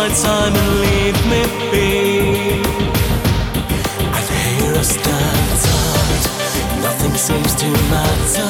my time and leave me be. I hear us dance, nothing seems to matter,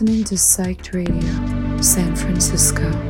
listening to Psyched Radio, San Francisco.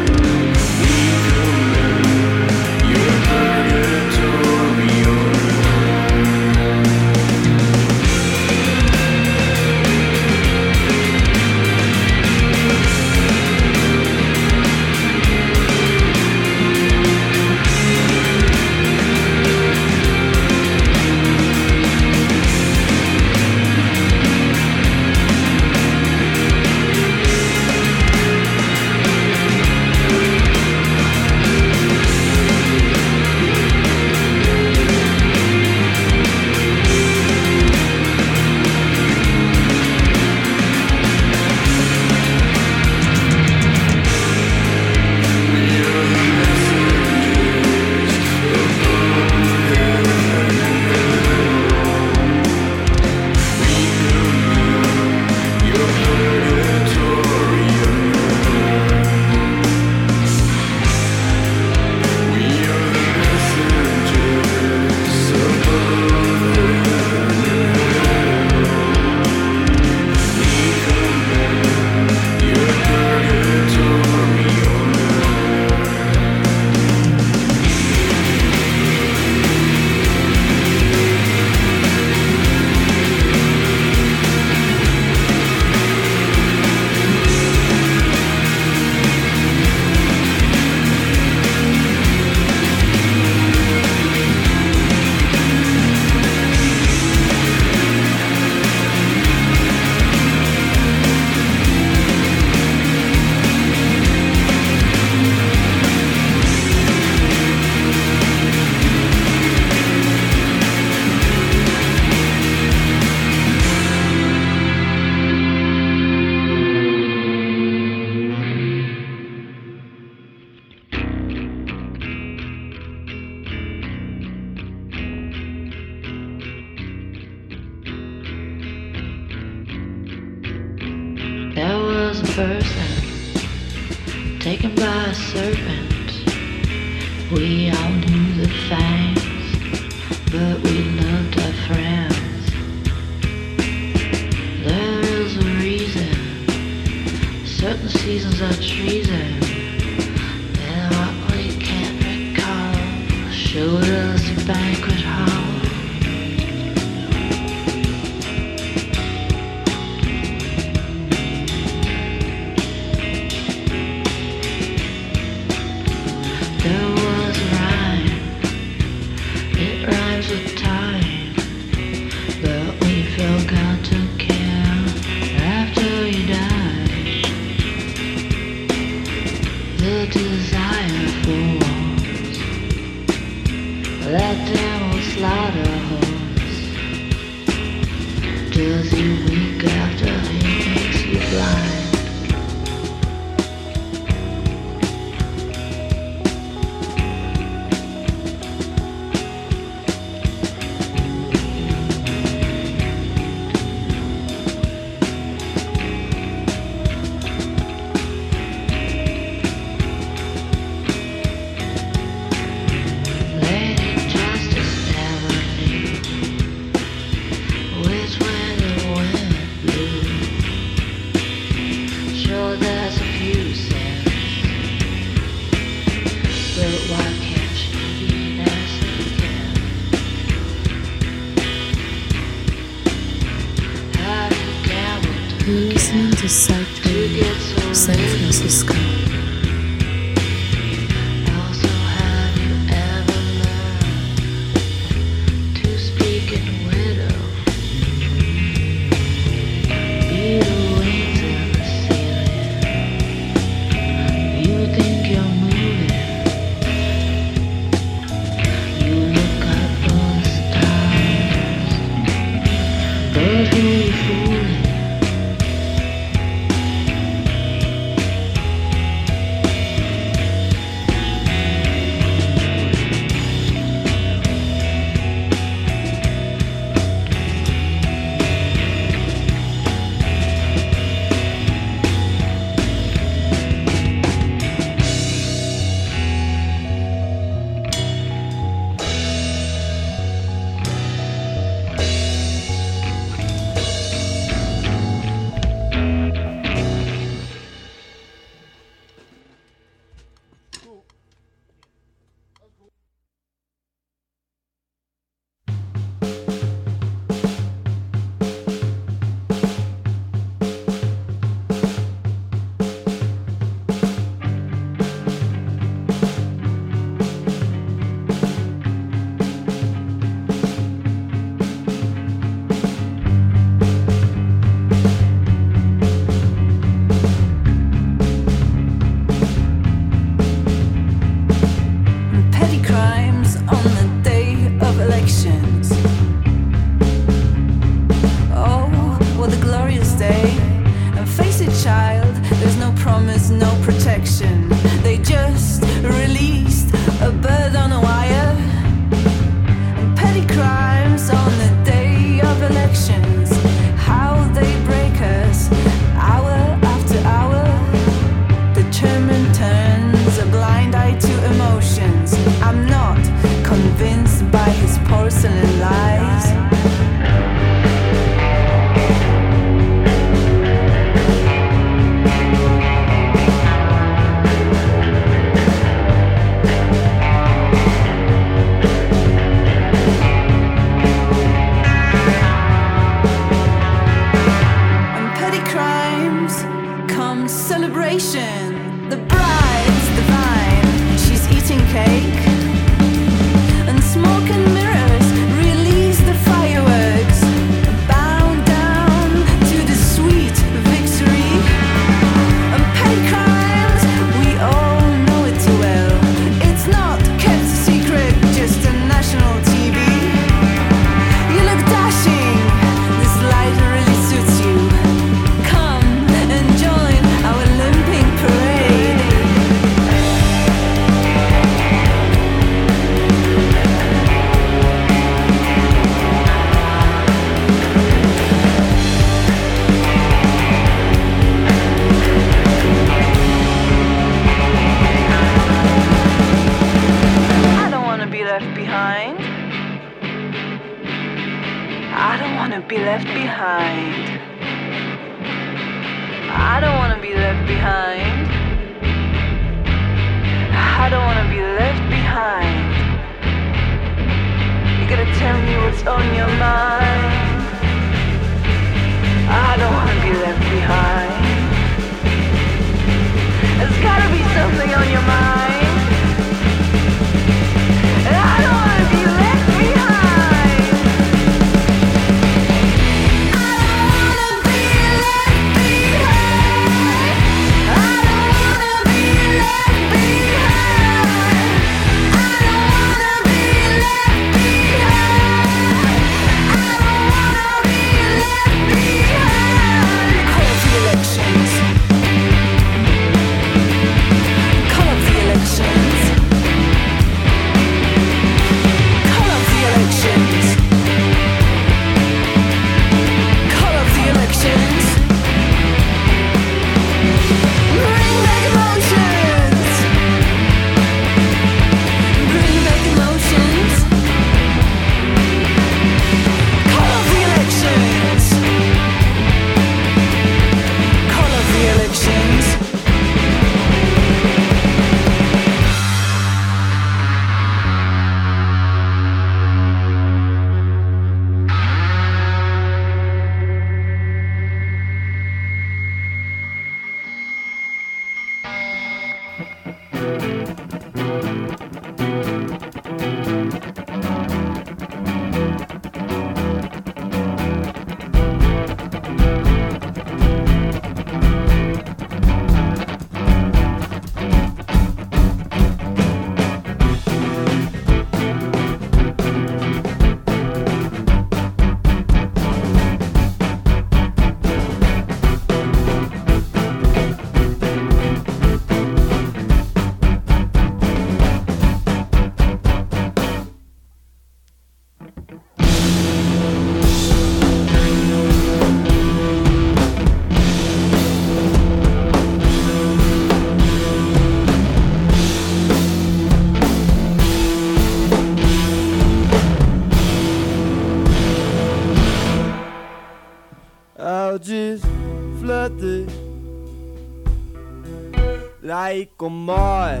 Michael Moy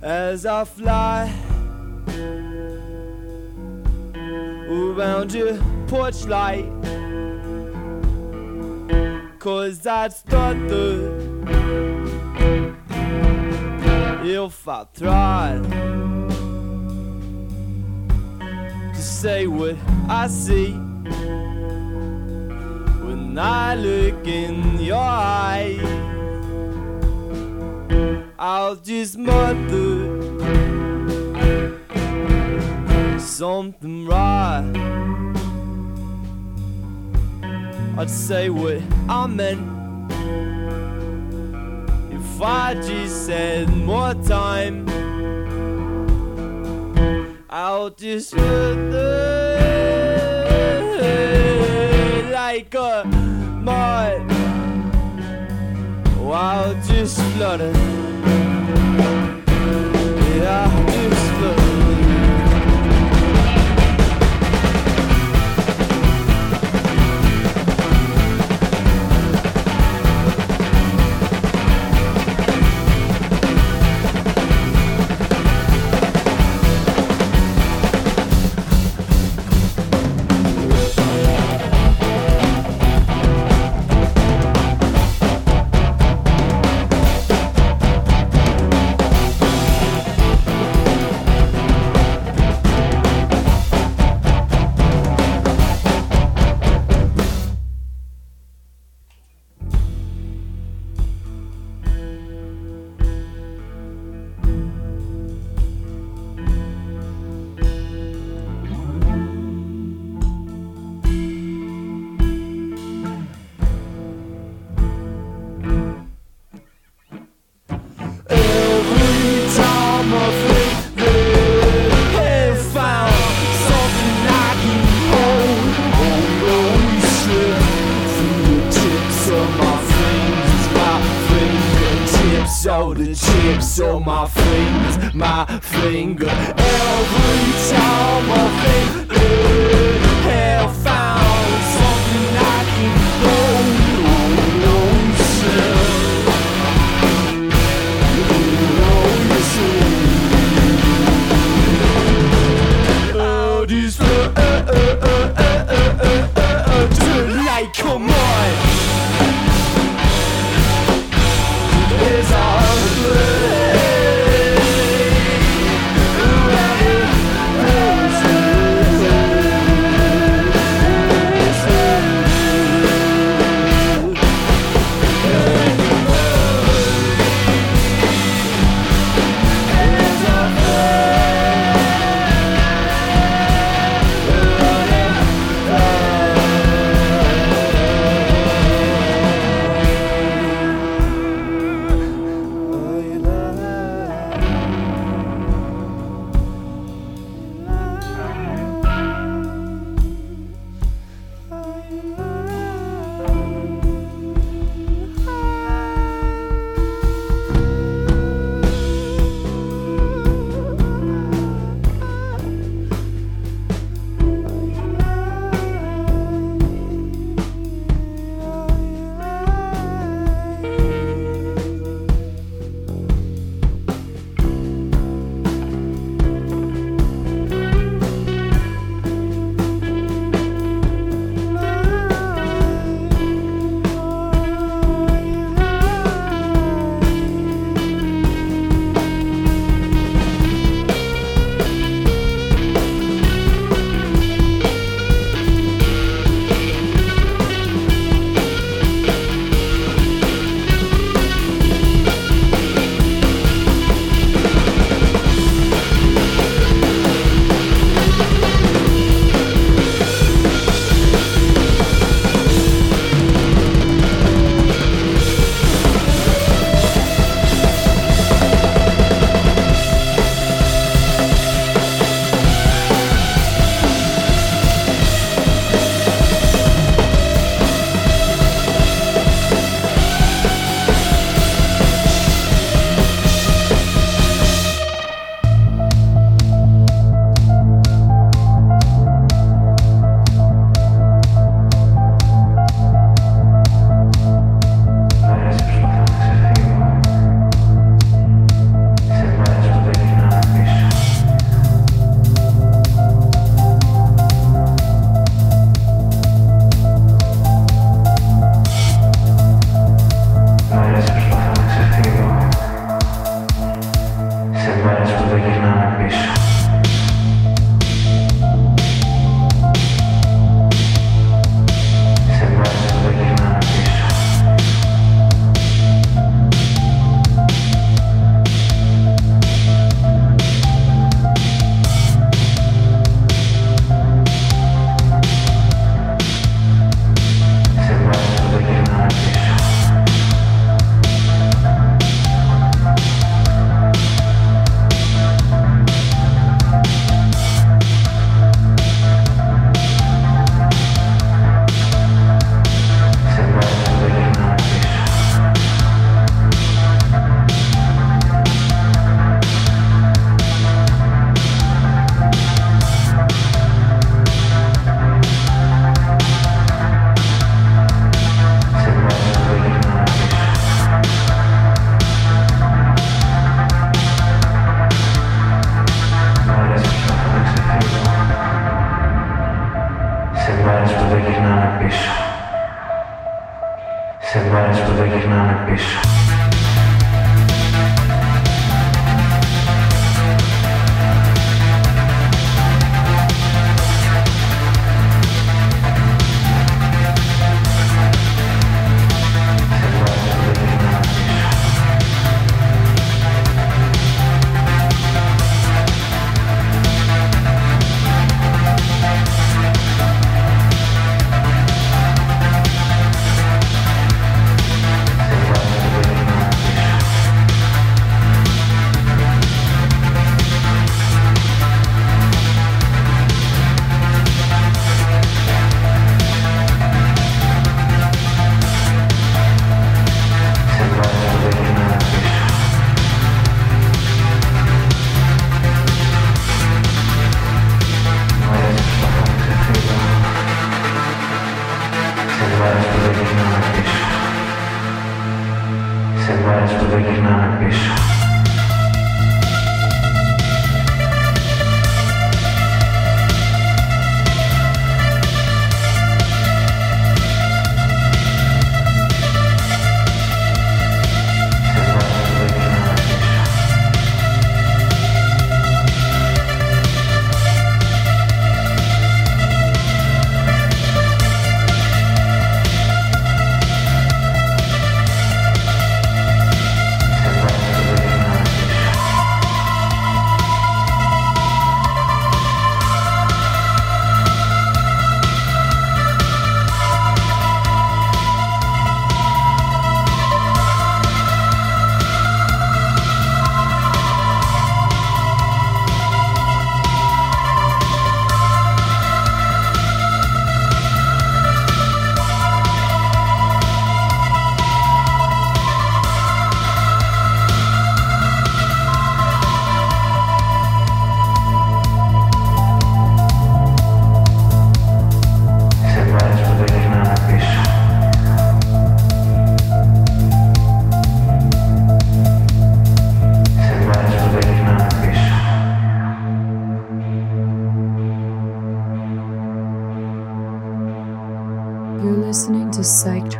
as I fly around your porch light. Cause I'd stutter if I tried to say what I see when I look in your eyes. I'll just mutter something right. I'd say what I meant if I just said more time. I'll just mutter like a mud while just flooding. Yeah. Of my fingers, my finger. Every time I think that have found something I can hold on to. Oh, uh, uh, uh, uh, uh,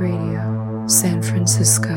Radio, San Francisco.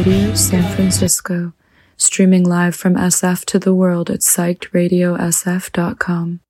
Radio San Francisco, streaming live from SF to the world at psychedradiosf.com.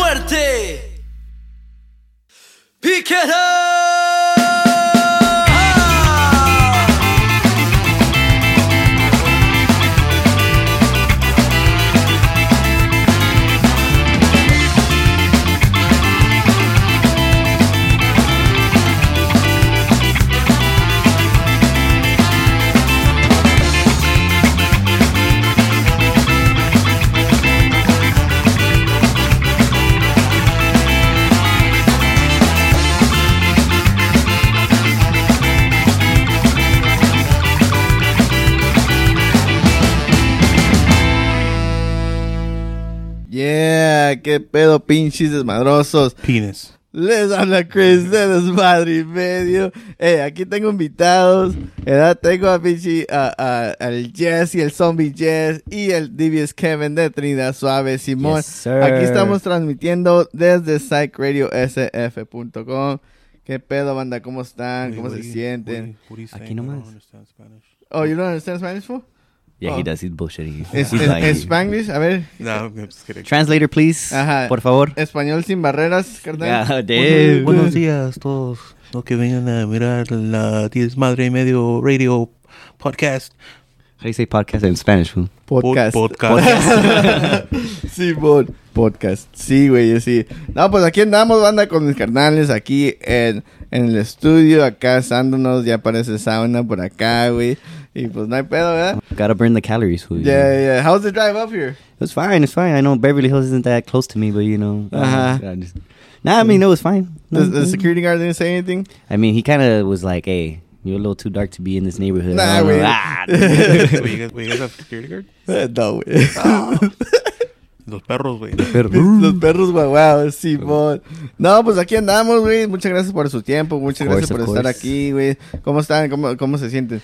La muerte. Qué pedo, pinches desmadrosos. Penis. Les habla Chris de Desmadre y Medio. Eh, aquí tengo invitados. ¿verdad? Tengo a pinche, a, a- al Jess y el Zombie Jess y el DBS Kevin de Trinidad Suave Simón. Yes, aquí estamos transmitiendo desde psychradiosf.com. ¿Qué pedo, banda? ¿Cómo están? ¿Cómo se sienten? Aquí nomás. Oh, you don't understand Spanish, fool? Yeah, he Oh. does. He's bullshitting. Es, He's es- like- es Spanglish, a ver. No, I'm just kidding. Translator, please. Ajá. Por favor. Español sin barreras, carnal. God Buenos, damn. buenos días todos los que vengan a mirar la 10 Madre y Medio Radio Podcast. How do you say podcast in Spanish? fool? Podcast. Pod- podcast. sí, pod- podcast. Sí, güey, sí. No, pues aquí andamos, banda, con mis carnales, aquí en, en el estudio, acá asándonos, ya aparece sauna por acá, güey. Y pues no hay pedo, ¿verdad? Gotta burn the calories. fool, you Yeah, know? yeah. How's the drive up here? It's fine. It's fine. I know Beverly Hills isn't that close to me, but you know. uh, Uh-huh. Nah, I mean, no, it's fine. No, The, the security guard didn't say anything? I mean, he kind of was like, "Hey, You're a little too dark to be in this neighborhood. Nah, I don't know. güey. Ah, wait, you guys, wait, you guys have security guard? Eh, No, güey. Los perros, güey. Los perros guaguaos, Simón. No, pues aquí andamos, güey. Muchas gracias por su tiempo. Muchas Of gracias por of estar course. aquí, güey. ¿Cómo están? ¿Cómo, cómo se sienten?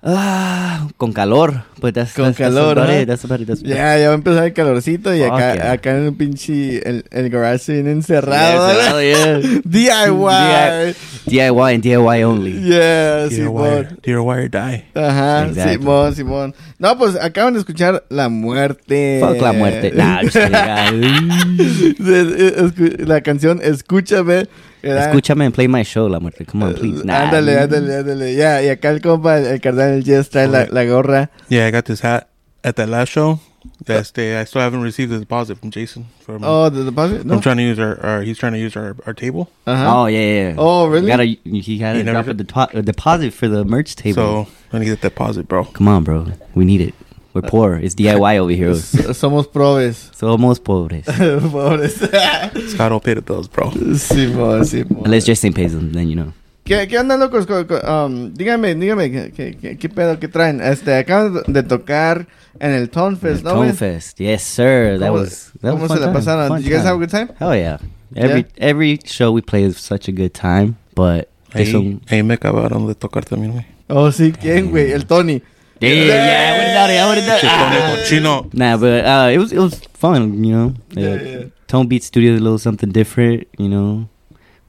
Ah, con calor. But that's, Con that's, calor, that's about huh? it. That's about it. That's about Ya, ya va a empezar el calorcito y acá, yeah. acá en el pinche, el, el garage bien it. encerrado. Yeah, ¿no? yeah. DIY. DIY and DIY only. Yeah, Simón. wire die. Ajá, Exactly. Simón, Simón. No, pues acaban de escuchar La Muerte. Fuck la muerte. Nah. Ah, la canción Escúchame. ¿Verdad? Escúchame and play my show, la muerte. Come on, please. Uh, nah. Ándale, ándale, ándale. Ya, y acá el compa, el, el carnal, el Jess trae la, la gorra. Yeah, I got this hat at that last show. That's uh, the, I still haven't received the deposit from Jason. From, Oh, the deposit? No. I'm trying to use our, our he's trying to use our, our table. Ajá. Oh yeah, yeah. yeah. Oh, really? Gotta, he had You to drop a, did- depo- a deposit for the merch table. So I need that deposit, bro. Come on, bro. We need it. We're poor. It's DIY over here. Somos probes. Somos pobres. Pobres. Scott will pay the bills, bro. Simón, Simón. Unless Justin pays them, then you know. ¿Qué, ¿Qué onda, locos? Co- co- um, dígame, dígame, ¿qué, qué, qué, qué pedo que traen? Este, acaban de tocar en el Tone Fest, ¿no, güey? Tone Fest. Yes, sir. That was. That ¿Cómo was se fun la pasaron? Did you guys have a good time? Hell yeah. Every every show we play is such a good time, but Ahí, some. ahí me acabaron de tocar también, güey. Oh, sí, ¿quién, güey? El Tony. Yeah, yeah, I would have done it. I would have done Chino, it. Chino. Nah, but uh, it was it was fun, you know. Yeah, Uh, yeah. Tone Beat Studio is a little something different, you know.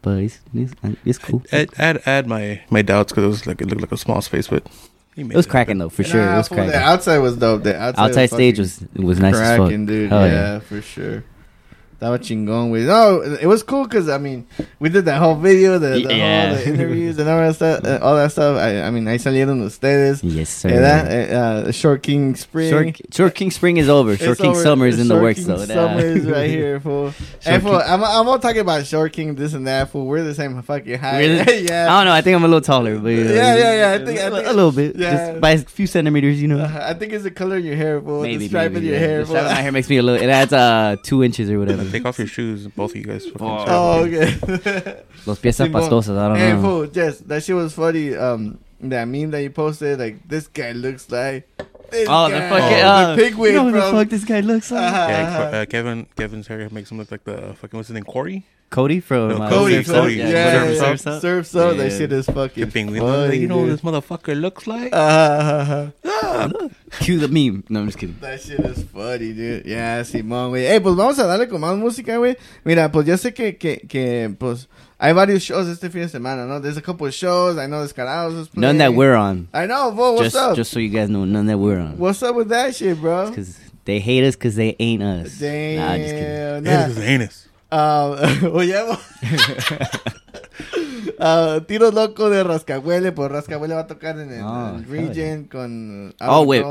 But it's it's, it's cool. Add, add, add my, my doubts because it was like it looked like a small space, but he made It was cracking though, for sure. Nah, It was fool, The cracking. outside was dope. The outside, Outside was stage was was nice as fuck. cracking, dude. Hell yeah, yeah. for sure. Estaba chingón, güey. No, it was cool because, I mean, we did that whole video, the, the Yeah. whole the interviews and all that stuff. Uh, all that stuff. I, I mean, ahí salieron ustedes. Yes, sir. ¿Verdad? Eh, uh, Short King Spring. Short, Short King Spring is over. It's Short King over. Summer is in the Short works King though. Summer is right here, fool. hey, fool, I'm, I'm all talking about Short King, this and that, fool. We're the same fucking height. Really? I don't know. I think I'm a little taller, but you know, Yeah, yeah, yeah, I think- I a, think- a little bit, yeah. just by a few centimeters, you know. Uh, I think it's the color of your hair, fool. maybe, the stripe maybe, of your yeah. hair, The fool. stripe of my hair makes me a little. It adds uh two inches or whatever. Take off your shoes, both of you guys. Oh. Oh, okay. Los pies Simón. pastosos. I don't hey, know. fool, Jess, that shit was funny. Um, that meme that you posted, like, this guy looks like. This Oh, the guy. fucking Oh, uh, the pigwig you know who the from. fuck this guy looks like? Uh-huh, Yeah, uh, Kevin Kevin's hair makes him look like the fucking what's his name Corey. Cody from No, uh, Cody, Surf's Cody, Up. yeah, Yeah, yeah, Surf's yeah. Up. Surf's Up. That Yeah. shit is The fucking penguin. funny, you know what dude. this motherfucker looks like? Uh-huh. Cue the meme. No, I'm just kidding. That shit is funny, dude. Yeah, Simón, güey. Hey, pues vamos a darle con más música, güey. Mira, pues yo sé que, que, que, pues, hay varios shows este fin de semana, ¿no? There's a couple of shows. I know Descarados is playing. None that we're on. I know, bro. What's just, up? just so you guys know, none that we're on. What's up with that shit, bro? Because they hate us because they ain't us. Damn. Nah, just kidding. nah. His is anus. Um, oye, uh, Tiro Loco de Rascahuele, pues Rascahuele va a tocar en el, Oh, hell Region con Oh, wait.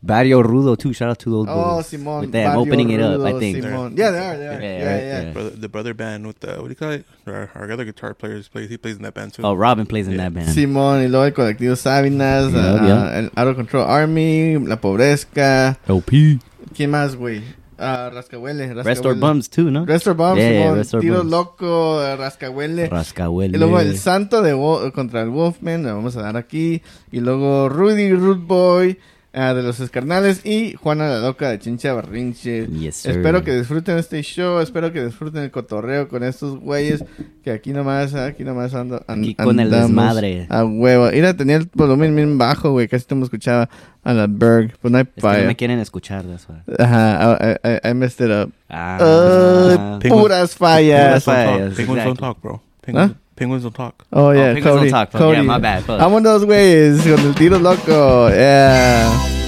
Barrio Rudo, too. Shout out to those Oh, boys. Simón. With that, Barrio opening it up, I Rudo, think. Simón. Yeah, they are, they are. Yeah, Yeah, yeah. yeah. Brother, the brother band with the what do you call it? Our, our other guitar players plays. He plays in that band too. Oh, Robin plays in Yeah. that band. Simón, y luego el colectivo Sabinas, Yeah, uh, yeah. el Out of Control Army, La Pobrezca. LP. ¿Quién más, güey? Ah, Rascahuele. Restore Rascahuele. Bums, too, no? Restore Bums, Yeah. Restore Tiro Bums. Loco, Rascahuele. Rascahuele. Y luego el santo de Wo- contra el Wolfman, lo vamos a dar aquí. Y luego Rudy Root Boy ah, de los Escarnales y Juana la Loca de Chincha Barrinche. Yes. Espero que disfruten este show, espero que disfruten el cotorreo con estos güeyes que aquí nomás, aquí nomás ando, an- Aquí con el desmadre. A huevo. Mira, tenía el volumen bien bajo, güey, casi no me escuchaba a la Berg. Pues no hay Es que no falla. me quieren escuchar, that's why. Ajá, I, I- I messed it up. Ah, Ah, Penguins- puras fallas. Puras fallas. Penguins don't exactly. talk, bro. Penguins, Huh? Penguins don't talk. Oh, yeah, oh, Penguins Cody. don't talk, fuck. Cody. Yeah, my bad, fuck. I'm one of those güeyes con el tiro loco. Yeah.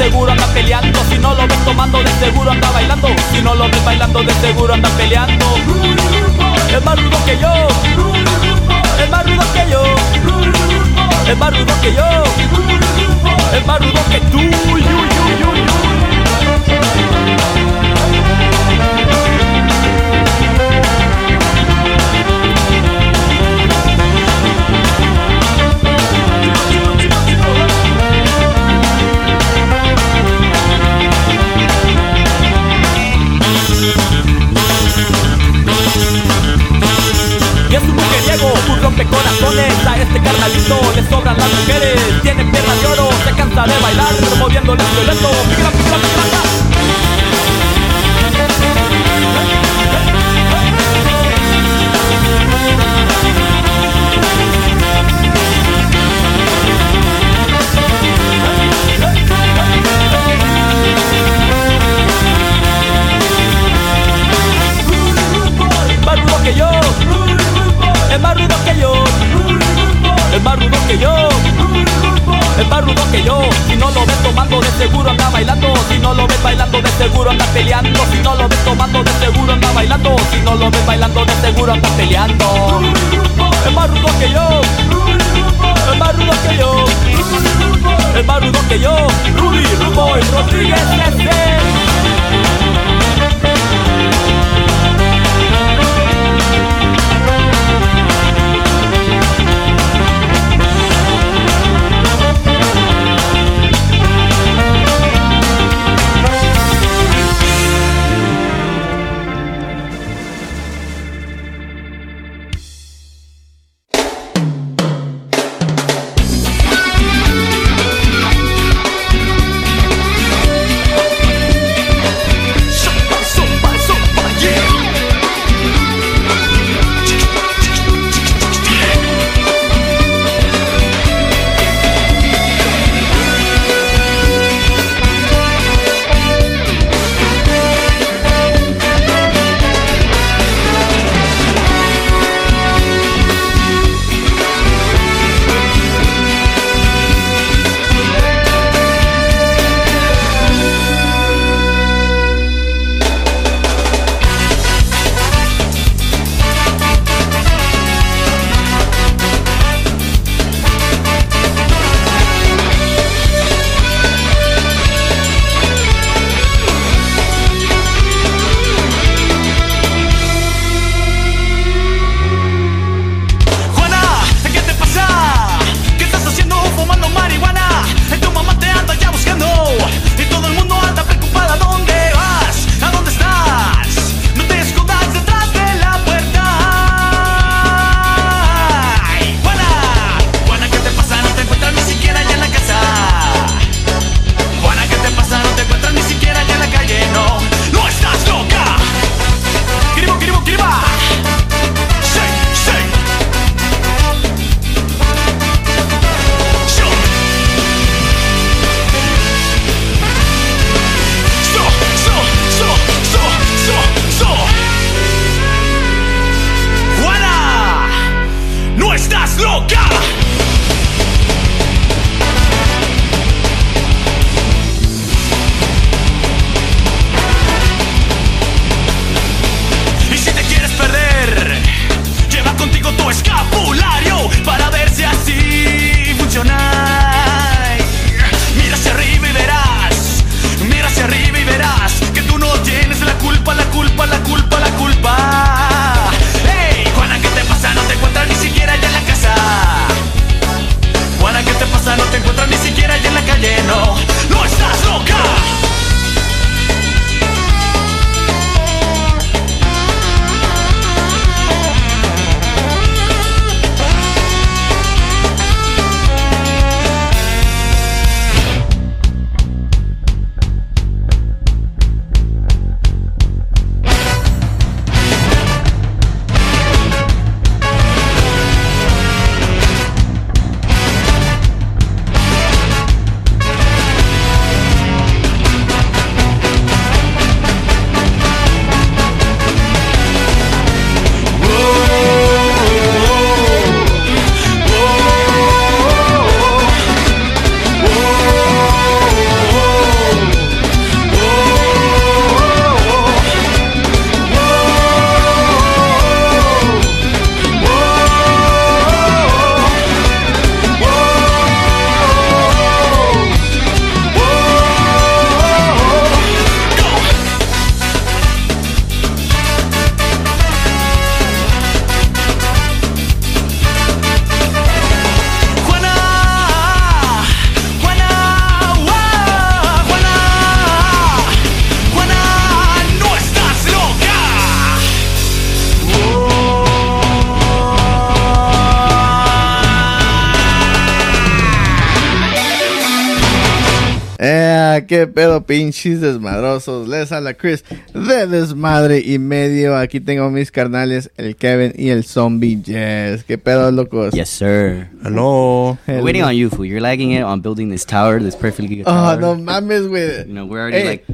Seguro anda peleando. Si no lo ves tomando, de seguro anda bailando. Si no lo ves bailando, de seguro anda peleando. Es más rudo que yo, es más rudo que yo, es más rudo que yo, es más rudo que tú. Mujeriego, un rompecorazones A este carnalito le sobran las mujeres Tiene piernas de oro, se cansa de bailar Moviendo el pica. más rudo que yo, es más rudo que yo, es más rudo que yo, es más rudo que yo. Si no lo ves tomando, de seguro anda bailando. Si no lo ves bailando, de seguro anda peleando. Si no lo ves tomando, de seguro anda bailando. Si no lo ves bailando, de seguro anda peleando. Es más rudo que yo, es más rudo que yo, es más rudo que yo. Rudy Ruboy Rodríguez pinches desmadrosos. Les habla Chris de Desmadre y Medio. Aquí tengo mis carnales, el Kevin y el Zombie Jazz. Qué pedo, locos. Yes, sir. Hello. We're waiting on you, fool. You're lagging it on building this tower, this perfectly good Oh, tower. no mames, güey. You know, we're already Hey, like,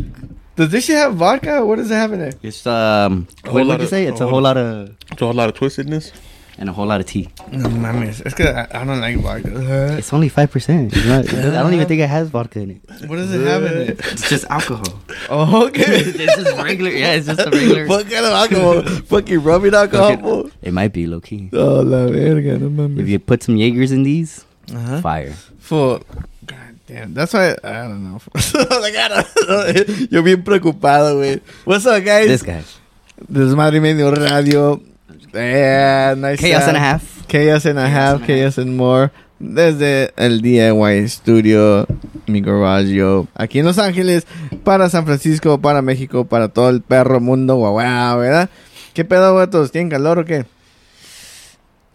Does this shit have vodka? What does it have in it? it's, um, A what whole would you say? It's a a whole- whole lot of, It's a whole lot of twistedness. And a whole lot of tea. No mames. Es que I, I don't like vodka. It's only 5%. Not- I don't even think it has vodka in it. What does it have in it? It's just alcohol. Oh, okay. it's just regular. Yeah, it's just a regular. what kind of alcohol? Fucking rubbing alcohol. Fool? It might be low key. Oh, la verga, no mames. If you put some Jaegers in these, Uh-huh. fire. Full. God damn. That's why I don't know. like, I don't know. Yo bien preocupado, güey. What's up, guys? This guy. Desmadre y medio radio. Yeah, nice. Chaos sound. and a half. Chaos and a half. Chaos and more. Desde el DIY Studio, mi garage, aquí en Los Ángeles, para San Francisco, para México, para todo el perro mundo, guau, guau, ¿verdad? ¿Qué pedo, vatos? ¿Tienen calor o qué?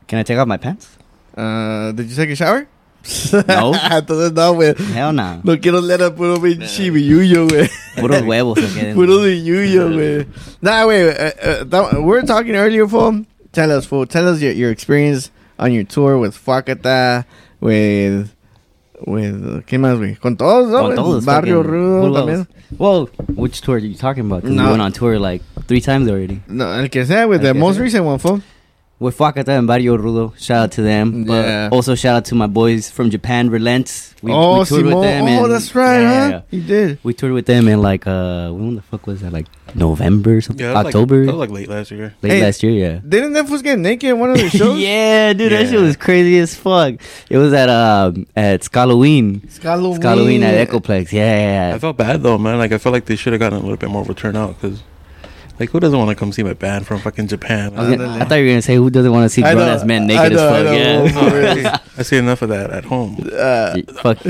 Can I take off my pants? Uh, did you take a shower? No. Entonces no, güey. Hell no. No quiero leer a puro pinche billuyo, güey. Puros huevos se queden. Puro billuyo, güey. Nah, wait. Uh, uh, we were talking earlier, fool. Tell us, fool. Tell us your, your experience on your tour with Fakata, with... With... ¿Qué más, güey? Con todos, ¿no? Con todos, Barrio Rudo también. Well, which tour are you talking about? No. we went on tour like three times already. No, el que sea, with El the most sea. recent one, fool. With Fuakata and Barrio Rudo. Shout out to them. But Yeah. also shout out to my boys from Japan, Relents. We, oh, we toured Simon. with them. Oh, that's right, yeah, huh? yeah. You did. We toured with them in like, uh, when the fuck was that? Like November or something? Yeah, October? Like, that was like late last year. Late Hey, last year, yeah. Didn't that fool get naked in one of the shows? yeah, dude, that shit was crazy as fuck. It was at um at Scalloween. Scalloween. Scalloween at Echoplex. Yeah, yeah, I felt bad though, man. Like I felt like they should have gotten a little bit more of a turnout because, like, who doesn't want to come see my band from fucking Japan? I, gonna- I thought you were gonna say who doesn't want to see I grown know, ass men I naked know, I as fuck. know. Yeah. Oh, I, see, enough of that at home. Uh, fuck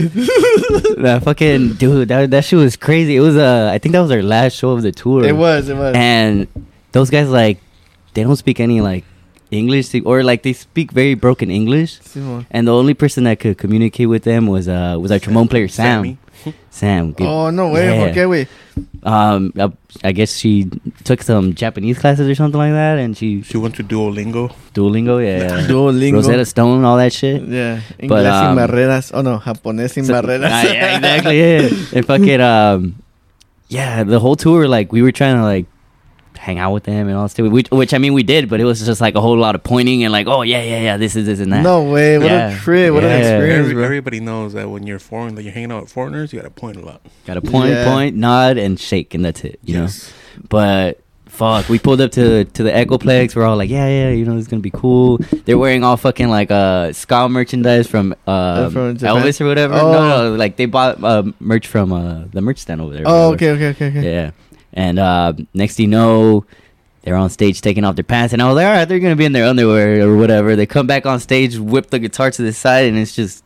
that fucking dude that that shit was crazy it was uh i think that was our last show of the tour it was, it was. and those guys like they don't speak any like english or like they speak very broken english Simon. and the only person that could communicate with them was uh was our trombone player sam Sammy. sam good. Oh, no way. Yeah. Okay, wait. um I, I guess she took some japanese classes or something like that and she She went to Duolingo. duolingo yeah Duolingo. rosetta stone all that shit Yeah. Inglés But, sin um, barreras. Oh, no. Japonés sin So- barreras. Ah, yeah, exactly. Yeah, and fucking um, yeah, the whole tour like we were trying to like hang out with them and all stuff. Which, which I mean we did, but it was just like a whole lot of pointing and like, oh yeah, yeah, yeah, this is this and that. No way. What Yeah. a trip. What an experience, Every, bro. everybody knows that when you're foreign, that you're hanging out with foreigners, you got to point a lot. got to point, Yeah. point, nod, and shake, and that's it. You Yes. know, but. Fuck, we pulled up to to the Echoplex. We're all like, yeah, yeah, you know, it's gonna be cool. They're wearing all fucking like uh ska merchandise from uh from Elvis or whatever. Oh. No, no, like they bought uh, merch from uh the merch stand over there. Oh, whatever. okay, okay, okay, okay. Yeah. And uh, next thing you know, they're on stage taking off their pants, and I was like, all right, they're gonna be in their underwear or whatever. They come back on stage, whip the guitar to the side, and it's just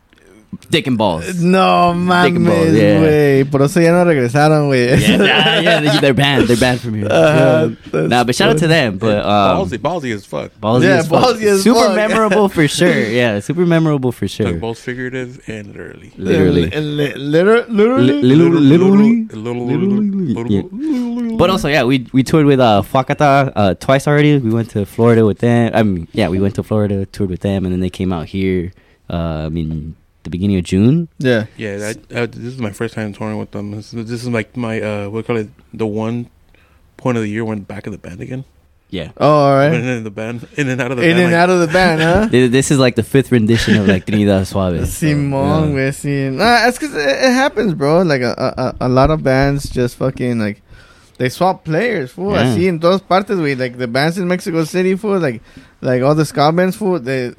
dick and balls. No Dick and balls, yeah. güey. Por eso ya no regresaron, güey. yeah, nah, yeah, they- they're banned. They're banned from here. Uh, that's nah, but shout out to them. But um, ballsy, ballsy as fuck. ballsy Yeah, as fuck. ballsy as super fuck. memorable for sure. Yeah, super memorable for sure. Like both figurative and literally. Literally. Li- liter- Literally. Literally. Literally. But also, yeah, we we toured with uh Fakata uh twice already. We went to Florida with them. I mean, yeah, we went to Florida, toured with them, and then they came out here. Uh, I mean, the beginning of June. Yeah. Yeah, that, uh, this is my first time touring with them. This, this is like my uh, what call it? The one point of the year when back of the band again. Yeah, Oh, all In and out of the band, in and out of the In band. and like- out of the band, huh? This is like the fifth rendition of like Trinidad Suave. so, Simón, yeah. güey, sí. Nah, it's because it, it happens, bro. Like, a, a, a lot of bands just fucking, like, they swap players, fool. I Yeah. see in todas partes, güey. Like, the bands in Mexico City, fool. Like, like all the ska bands, fool. They,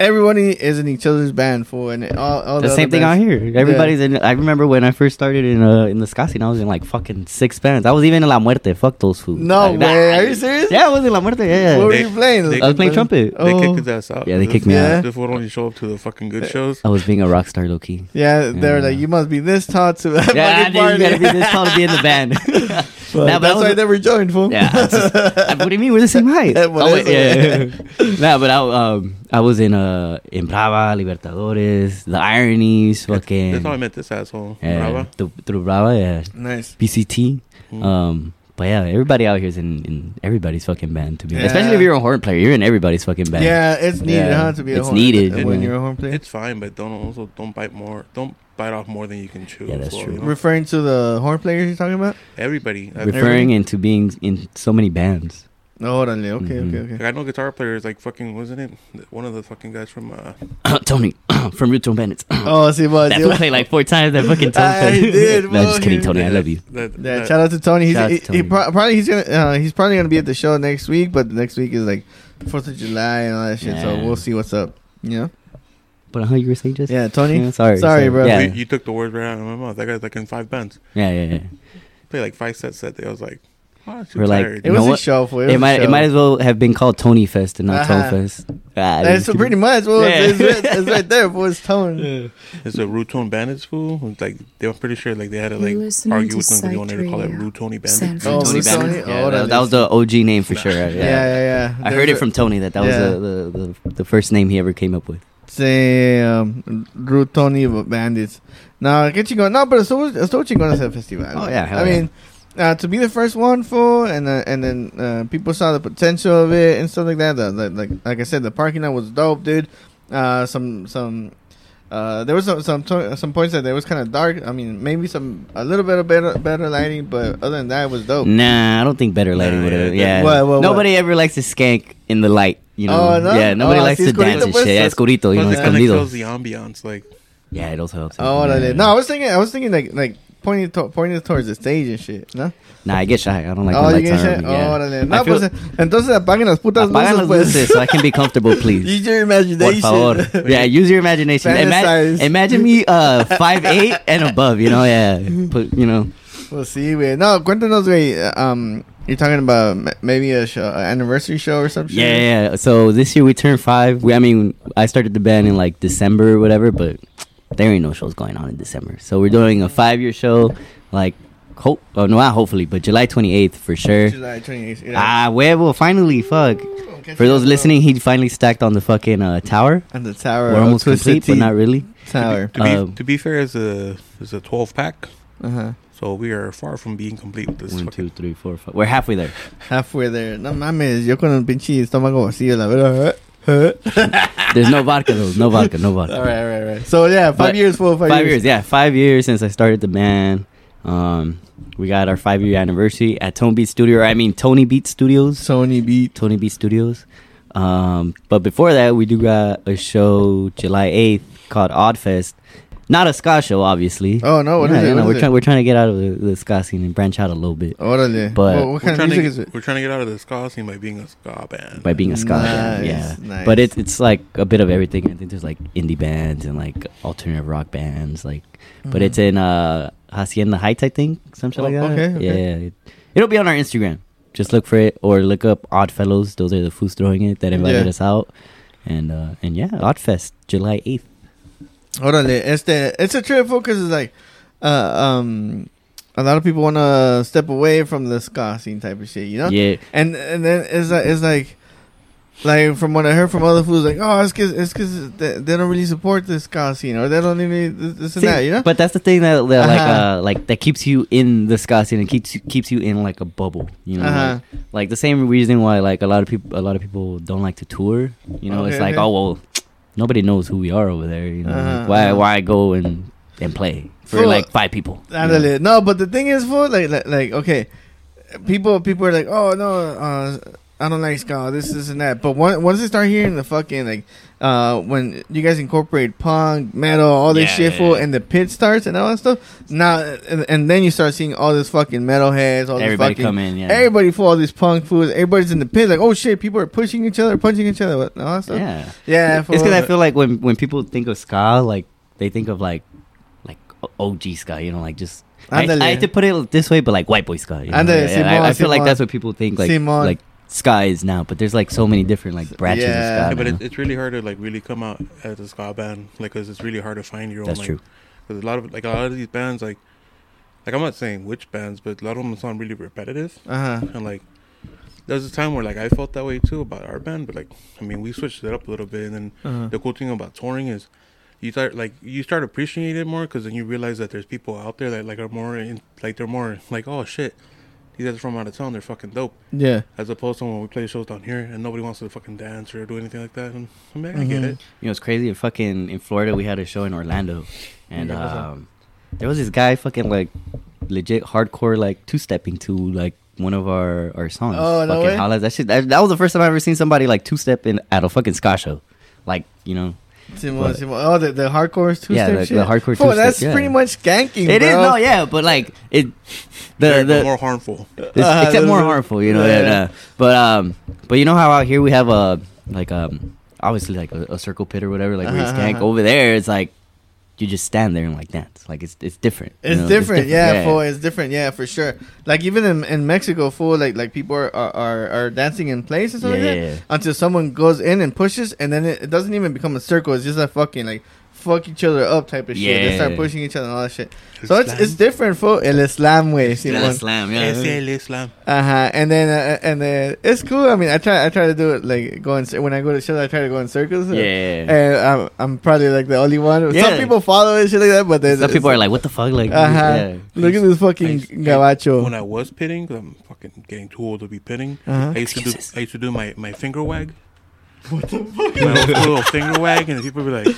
everybody is in each other's band, fool. And all, all The the, same other thing out bands- here. Everybody's in. I remember when I first started in uh in the ska scene, I was in like fucking six bands. I was even in La Muerte. Fuck those fools. No Like, way. nah. Are you serious? Yeah, I was in La Muerte. Yeah, What yeah. were They- you playing? they- I was playing trumpet. They Oh. kicked his ass out. Yeah, they kicked me Yeah. out. This would only show up to the fucking good shows. I was being a rock star, low key. Yeah, they're Yeah. like, you must be this tall to Yeah, fucking dude, you gotta be this tall to be in the band. But Nah, but I that's was- why I never joined, fool. Yeah. just- what do you mean? We're the same height. Oh, wait, yeah, yeah. nah, but I um I was in uh in Brava, Libertadores, the ironies, fucking. That's how I met this asshole. yeah, Brava. th- through Brava, yeah. Nice. BCT. Mm. Um, but yeah, everybody out here is in, in everybody's fucking band to be, Yeah. especially if you're a horn player. You're in everybody's fucking band. Yeah, it's needed, Yeah. huh? To be a It's horn, needed, when yeah. you're a horn player. It's fine, but don't also don't bite more. Don't bite off more than you can chew. Yeah, that's as well, true. you know? Referring to the horn players you're talking about? Everybody. I- referring into being in so many bands. Oh, orale. Okay, Mhm. okay, okay. Like, I know guitar players like fucking wasn't it one of the fucking guys from uh Tony from Root Tone Bandits. Oh, see, but that fool played like four times. That fucking Tony. I did, no, just kidding, Tony. I love you. that, Yeah, that- shout out to Tony. He's Shout out he, to he Tony. pro- probably he's gonna uh, he's probably gonna be at the show next week, but next week is like Fourth of July and all that shit. So we'll see what's up. You know? But how you were saying just? Yeah, Tony. Yeah, sorry, sorry, bro. Yeah, you, you took the words right out of my mouth. That guy's like in five bands. yeah, yeah. yeah. Play like five sets that day. I was like, oh, We're like- tired. It was a what? show for It might it might as well have been called Tony Fest and not Uh-huh. Tone Fest. Ah, That's just pretty kidding. much. Well, Yeah. it's, it's, right, it's right there, boy. It's Tone. It's a Root Tone Bandits fool. It's Like they were pretty sure like they had to like listening argue to with them because they wanted to call it Radio, Tony Bandits. Oh, Tony Bandits. Yeah, Oh, that, that that was the OG name for sure. Yeah, Yeah, yeah, yeah. I heard it from Tony that that was the, the, the the first name he ever came up with. Say, um, Root Tony Bandits. No, qué chingón. No, pero estuvo, estuvo chingón ese festival. Oh, yeah, hell I yeah. mean, uh, to be the first one for, and uh, and then uh, people saw the potential of it and stuff like that. The, the, like like I said, the parking lot was dope, dude. Uh, some some. Uh, there was some some, to- some points that it was kind of dark. I mean, maybe some a little bit of better better lighting, but other than that, it was dope. Nah, I don't think better lighting would have. yeah, Yeah, What, what, what? nobody ever likes to skank in the light. You know, Oh, no? yeah, nobody Oh, likes to dance and shit. Yeah, escurito, you know, Plus, it kind of kills the ambiance. Like Yeah, it also helps. Oh, yeah. no, I was thinking, I was thinking like like pointing to, pointing towards the stage and shit. No. Nah, I get shy. I don't like oh, when you lights get are shit. on. Yeah. Oh, dale. I No, feel- pues entonces apaguen las putas Apagan luces, las pues. luces so I can be comfortable, please. Use your Por imagination. favor. Yeah, use your imagination. Ima- Fantasize. imagine me uh five eight and above, you know, yeah. Put you know. We'll see, güey. No, cuéntanos, güey. Um, you're talking about m- maybe a show, an anniversary show or something. Yeah, yeah, yeah. So this year we turned five. We, I mean, I started the band in like December or whatever, but there ain't no shows going on in December. So we're doing a five year show, like hope. Oh no, not hopefully, but July twenty eighth for sure. July 28th. Yeah. Ah, huevo! Finally, fuck. For those listening, he finally stacked on the fucking uh, tower. And the tower. We're almost Twisted complete, but not really. Tower. to be Um, to be fair, is a is a twelve pack. Uh huh. So we are far from being complete with this. One, fucking- two, three, four, five. We're halfway there. Halfway there. No mames, yo con el pinche estómago vacío, la verdad. There's no vodka though. No vodka. No vodka. all right, all right, all right. So yeah, five But- years, full five, five years. yeah five years since i started the band um we got our five year anniversary at tone beat studio or i mean tony beat studios Sony Beat. tony beat studios um but before that we do got a show july 8th called oddfest not a ska show obviously Oh no, what is Yeah, it? you know, we're trying we're trying to get out of the, the ska scene and branch out a little bit Órale. But- what, what We're kind of trying, to music get, is it? we're trying to get out of the ska scene by being a ska band. by being a ska band, Nice, yeah nice. but it's it's like a bit of everything i think there's like indie bands and like alternative rock bands like but Mhm. it's in uh hacienda heights i think some shit Oh, like that okay, okay. yeah it, it'll be on our instagram just look for it or look up odd fellows those are the fools throwing it that invited Yeah. us out and uh and yeah oddfest july 8th Órale, este, it's a trip because it's like, uh, um, a lot of people want to step away from the ska scene type of shit, you know? yeah And and then it's like, it's like, like from what I heard from other fools, like, oh, it's because it's because they, they don't really support the ska scene or they don't even this, this and that, you know? but that's the thing that, that like Uh-huh. uh like that keeps you in the ska scene and keeps you- keeps you in like a bubble you know Uh-huh. like, like the same reason why like a lot of people a lot of people don't like to tour you know it's like okay. oh well nobody knows who we are over there you know Uh-huh, like, why uh-huh. why go and and play for Fool. like five people? No, but the thing is, for like, like, like, okay, people, people are like, oh no, uh, I don't like ska, this, this, and that. But one, once they start hearing the fucking like, uh, when you guys incorporate punk, metal, all this Yeah, shit, yeah, fool, yeah. and the pit starts and all that stuff. Now, and, and then you start seeing all this fucking metalheads, all everybody this fucking. come in yeah Everybody for all these punk fools. Everybody's in the pit, like, oh shit, people are pushing each other, punching each other, what, all that stuff. yeah yeah. it's because I feel like when when people think of ska like they think of like like OG ska you know like just I. I hate to put it this way, but like white boy ska. You know? Simón, I, I feel like that's what people think like like ska is now, but there's like so many different like branches Yeah. of Yeah, but it, it's really hard to like really come out as a ska band, like, cause it's really hard to find your own. That's like, true. Because a lot of like a lot of these bands, like, like I'm not saying which bands, but a lot of them sound really repetitive. Uh huh. And like, there was a time where like I felt that way too about our band, but like, I mean, we switched it up a little bit. And then Uh-huh. the cool thing about touring is, you start like you start appreciating it more because then you realize that there's people out there that like are more in, like they're more like oh shit, these guys are from out of town, they're fucking dope. Yeah. As opposed to when we play shows down here and nobody wants to fucking dance or do anything like that. And I mean, I get Mhm. it. You know, it's crazy. In fucking in Florida, we had a show in Orlando, and Yeah, um, there was this guy fucking like legit hardcore like two stepping to like one of our our songs. Oh, no fucking way? Holla. That shit. That, that was the first time I ever seen somebody like two step in at a fucking ska show. Like you know, Simon, What? Simon. Oh, the, the hardcore two Yeah, step the- shit. the hardcore Fool, two-step, That's yeah. pretty much skanking. it is bro. no, yeah, but like it, the They're the more harmful. It's, Uh, except more harmful, you know. yeah. and, uh, but um, but you know how out here we have a like um, obviously like a, a circle pit or whatever, like where you Uh-huh, skank. uh-huh. Over there, it's like you just stand there and like dance. Like it's it's different. you It's know, different, yeah, fool. It's different, yeah, for sure. Like even in, in Mexico, fool, like like people are, are, are, dancing in place and stuff like Yeah. that until someone goes in and pushes, and then it, it doesn't even become a circle. It's just a fucking like fuck each other up type of shit. They start pushing each other and all that shit. So it's it's different, for El Islam way, Yeah, Simon. slam, Es yeah. el Islam. Uh huh. And then uh, and then it's cool. I mean, I try I try to do it like going when I go to shows. I try to go in circles. Yeah. And I'm, I'm probably like the only one. Yeah. Some people follow and shit like that, but then Some people are like, "What the fuck?" Like, uh huh. yeah. Look at this fucking I- gabacho. When I was pitting, 'cause I'm fucking getting too old to be pitting. Uh-huh. I used to do I used to do my, my finger wag. What the fuck? My little finger wag, and people be like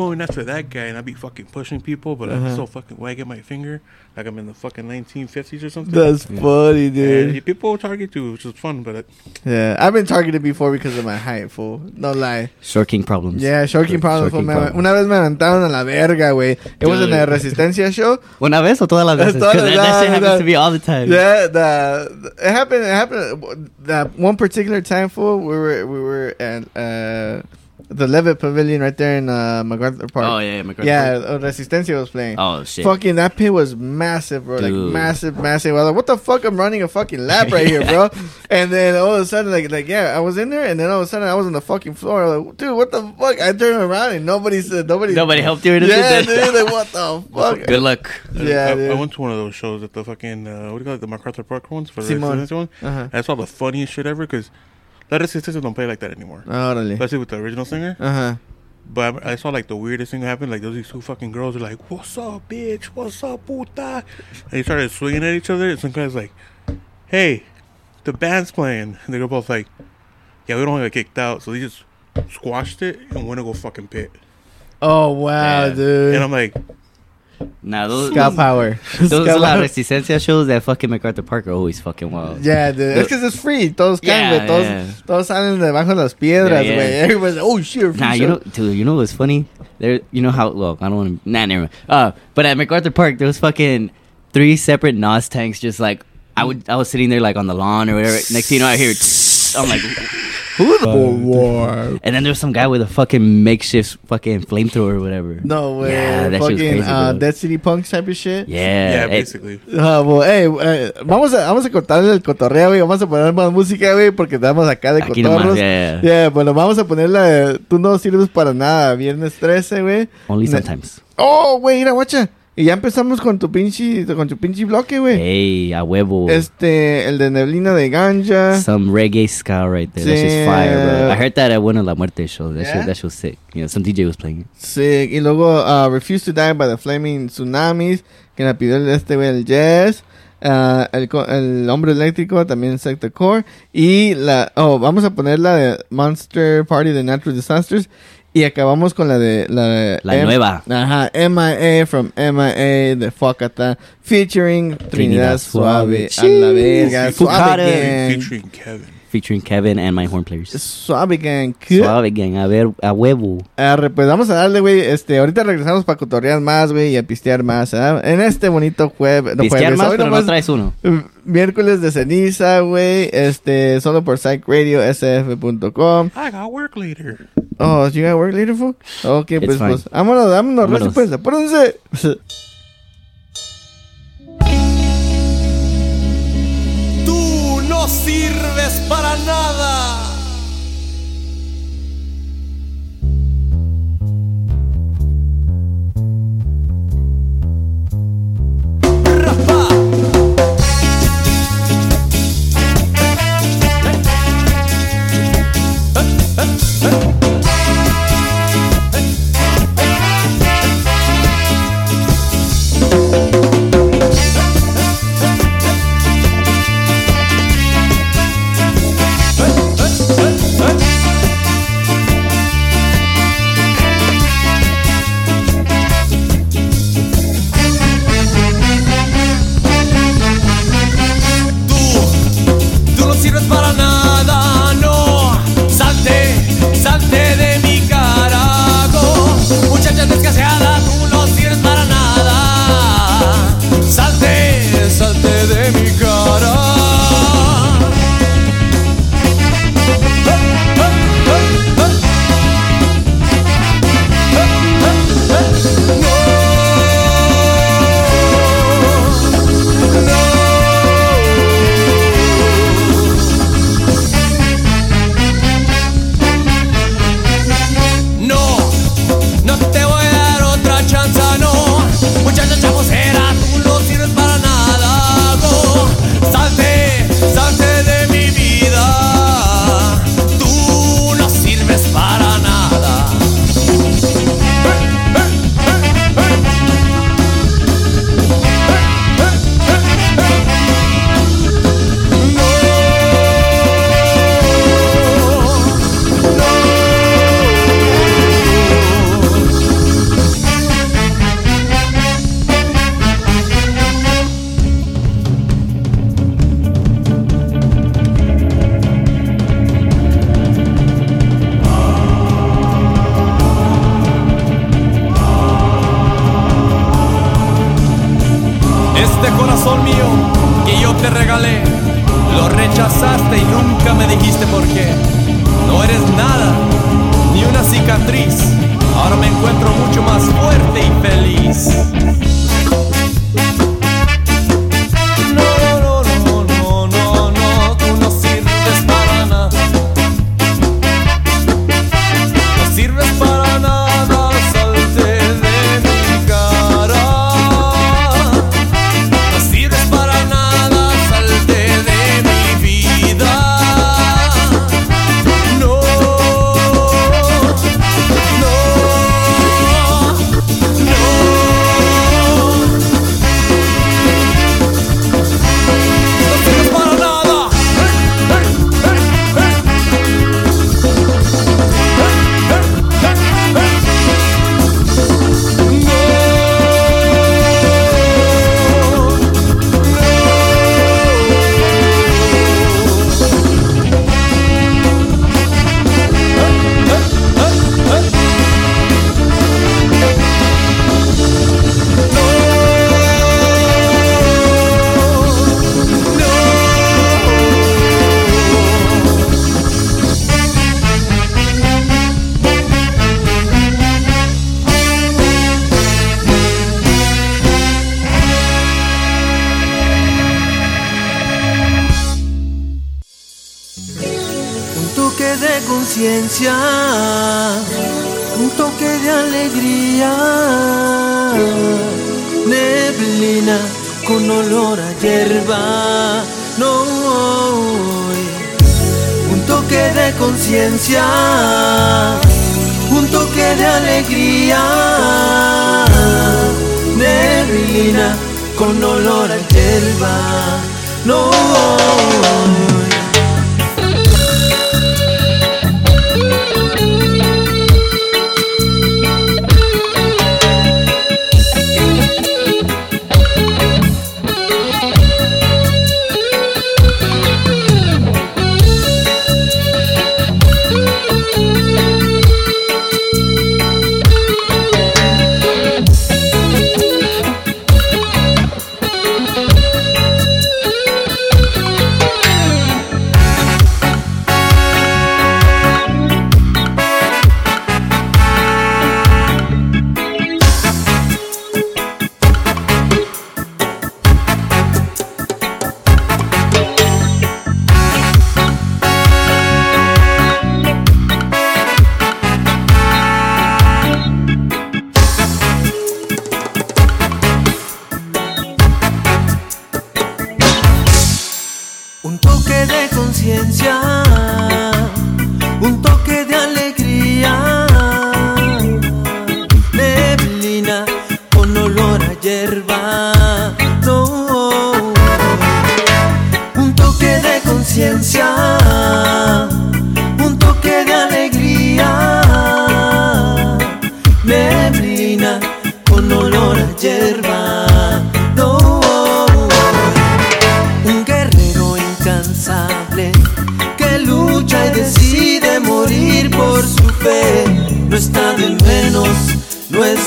going after that guy, and I'd be fucking pushing people, but Uh-huh. I'm so fucking wagging my finger like I'm in the fucking 1950s or something. That's funny, dude. and people target you, which is fun, but it, Yeah, I've been targeted before because of my height, fool. No lie. Short king problems. Yeah, shorting problems, fool. Short king Me- problems. Una vez me aventaron a la verga, güey. It was in Dude. a Resistencia show. Una vez o todas las veces? Todas 'Cause that, that shit that- happens to me all the time. Yeah, the, it happened. It happened. That one particular time, fool. We were we were at uh, the Levitt Pavilion right there in uh, MacArthur Park. Oh yeah, McGregor. yeah. uh, Resistencia was playing. Oh shit. Fucking that pit was massive, bro. Like massive, massive. I was like, what the fuck? I'm running a fucking lap right here, bro. And then all of a sudden, like, like yeah, I was in there, and then all of a sudden, I was on the fucking floor. I was like, dude, what the fuck? I turned around and nobody said nobody. Nobody helped you. or Yeah, anything? dude. Like, what the fuck? Good luck. Yeah, I, I dude. went to one of those shows at the fucking uh, what do you call it, the MacArthur Park ones for the Simon. One. Uh-huh. I saw the funniest shit ever because La Sisters don't play like that anymore, Órale. especially with the original singer. Uh huh. But I I saw like the weirdest thing happen. Like those these two fucking girls are like, "What's up, bitch? What's up, puta?" And they started swinging at each other. And some guy's like, "Hey, the band's playing." And they're both like, "Yeah, we don't want to get kicked out." So they just squashed it and went to go fucking pit. Oh wow, Yeah. dude. And I'm like, Now those Ska power. those Ska La power. Resistencia shows that fucking MacArthur Park are always fucking wild. Yeah, dude. It's because it's free. Those caen, Yeah, güey. Todos, yeah. todos salen debajo de las piedras, Yeah, güey. yeah. Everybody's like, oh shit, Nah, you show. know, dude, you know what's funny? There, you know how? Well, I don't want to. Nah, never mind. Uh, but at MacArthur Park, there was fucking three separate Nos tanks. Just like I would, I was sitting there like on the lawn or whatever. Next thing you know, I hear. I'm like, who the? war. And then there's some guy with a fucking makeshift fucking flamethrower or whatever. No way. Yeah, that shit was crazy, uh, bro. Dead City Punk type of shit. Yeah, yeah, eh, basically. Ah, well, hey, eh, vamos a, vamos a cortarle el cotorreo, güey. Vamos a poner más música, güey, porque estamos acá de Aquí cotorros. nomás, yeah, yeah. Yeah, bueno, vamos a poner la de Tú no sirves para nada, viernes 13, güey. Only Ne- sometimes. Oh, güey, mira, guacha. Y ya empezamos con tu pinche, con tu pinche bloque, güey. Hey, a huevo. Este, el de Neblina de Ganja. Some reggae ska right there. That's just fire, bro. I heard that at one of La Muerte shows. That Yeah? shit, that shit was sick. You know, some DJ was playing it. Sick. Y luego uh, Refuse to Die by the Flaming Tsunamis, que la pidió este güey, el Jazz. Uh, el, el Hombre Eléctrico, también Sector Core. Y la... Oh, vamos a poner la de Monster Party de Natural Disasters. Y acabamos con la de... La, de La M- nueva. Ajá, MIA from MIA de Focata. Featuring Trinidad, Trinidad Suave. Suave. A la verga. Suave. Featuring Kevin. Featuring Kevin and my horn players. Suave Gang. ¿Qué? Suave gang, a ver, a huevo. Arre, pues vamos a darle, güey. Este, ahorita regresamos para cotorrear más, güey, y a pistear más, ¿verdad? En este bonito jueves. no, Pistear jueves, más, hoy pero no nomás, traes uno. Miércoles de ceniza, güey. Este, solo por psychradiosf.com. I got work later. Oh, you got work later, fool? Ok, It's pues, fine. pues, vámonos, vámonos, Vámonos. pues, apúrense. no sirves para nada.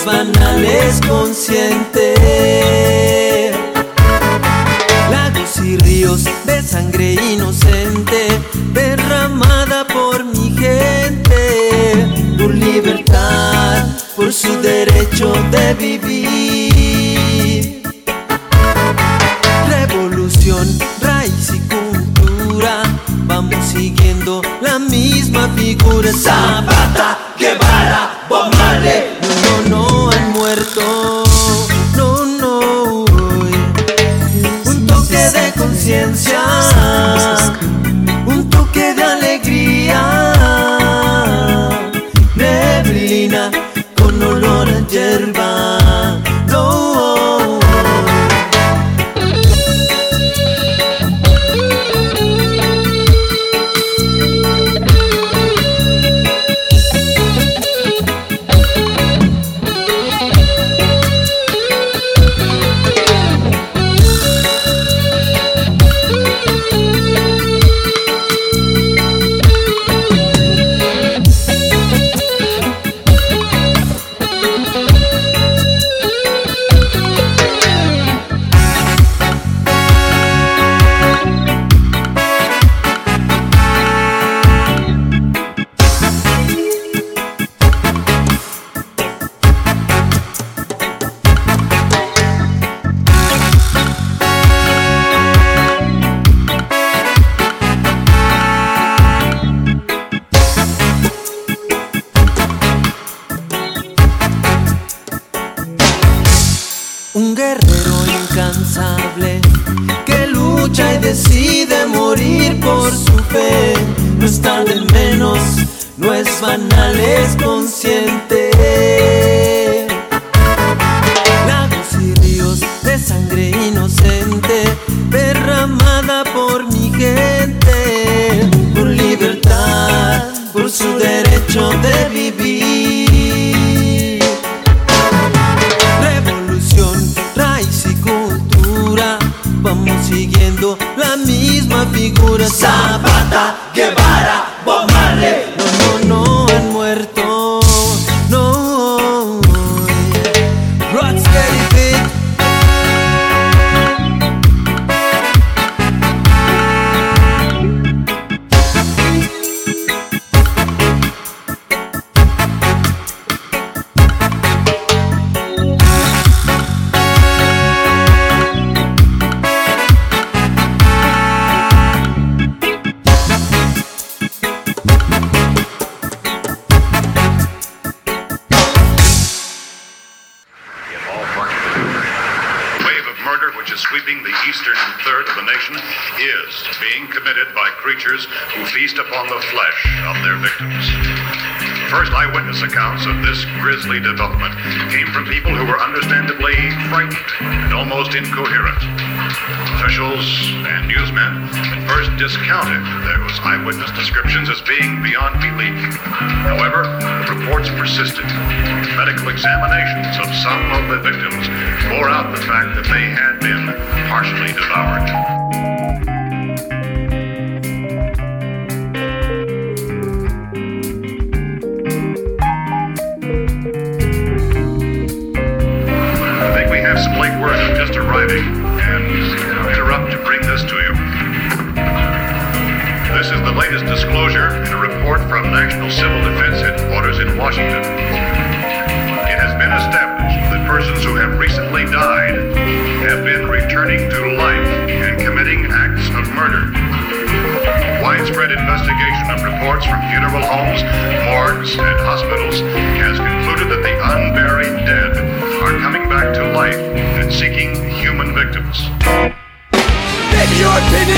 No es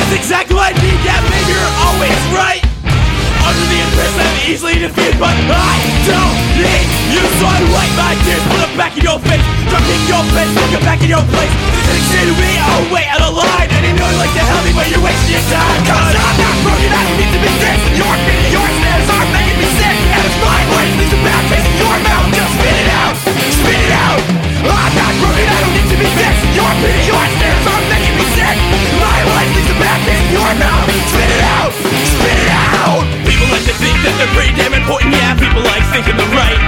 is exactly what I need, yeah, maybe you're always right. Under the impression I'm easily defeated, but I don't need you, so I wipe my tears, put them back in your face. Drop in your face, looking back in your place. This is say to me, oh wait, out of line. And you know you like to help me, but you're wasting your time. Cause I'm not broken, I don't need to be fixed. Your opinion, your snares are making me sick. And it's my life, leaves a bad taste in your mouth. Just spit it out, spit it out. I'm not broken, I don't need to be fixed. Your opinion, your a bad taste in. Spit it out, spit it out. People like to think that they're pretty damn important. Yeah, people like thinking they're right.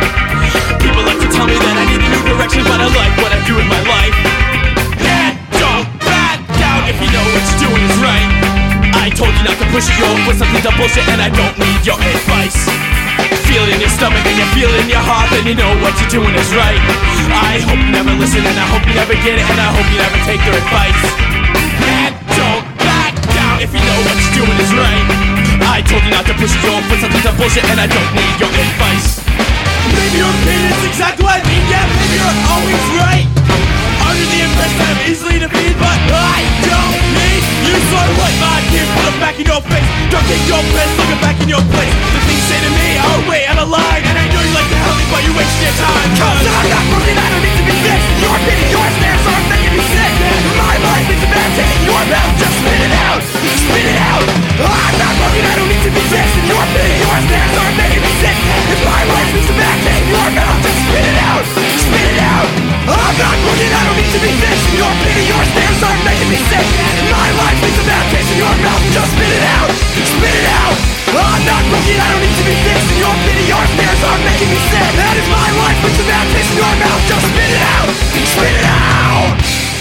People like to tell me that I need a new direction, but I like what I do in my life. And don't back down if you know what you're doing is right. I told you not to push it, yo, with something to bullshit, and I don't need your advice. Feel in your stomach and you feel in your heart, then you know what you're doing is right. I hope you never listen, and I hope you never get it, and I hope you never take their advice. What you're doing is right. I told you not to push it, yo, with something to bullshit, and I don't need your advice. Maybe your opinion's exactly what I mean, yeah, maybe you're always right. Under the impression I'm easily defeated, but I don't need you, so I wipe my tears, put them back in your face. Don't kick your face, looking back in your place. The things you say to me are way out of line, and I know you like to help me, but you're wasting your time. Cause I'm not broken, I don't need to be fixed. Your opinion, your snares are making me sick. My life is taste your mouth, just spit it out, spit it out. I'm not broken, I don't need to be fixed. Your opinion, your snares are making me sick. My life is taste your mouth, just spit it out, spit it out. I'm not broken, I don't need to be fixed. Your opinion, your snares are making me sick. My life is taste your mouth, just spit it out, spit it out. I'm not broken, I don't need to be fixed. Your opinion, your snares are making me sick. That is my life, it's a bad taste in your mouth, just spit it out, spit it out.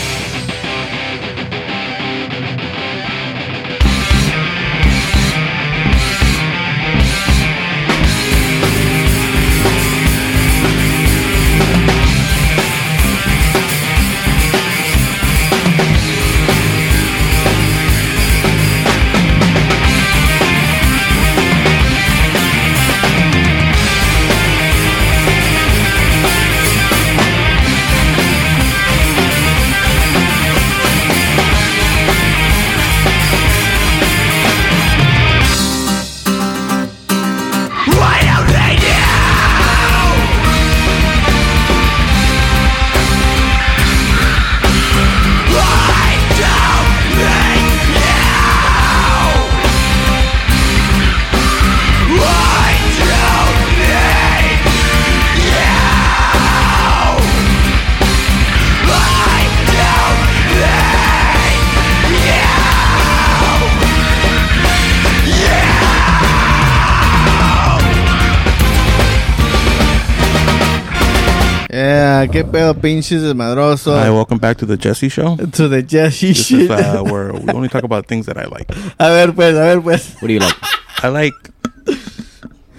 Ah, ¿Qué pedo, pinches desmadroso? Hi, welcome back to the Jesse Show. To the Jesse This shit. is uh, where we only talk about things that I like. A ver, pues, a ver, pues. What do you like? I like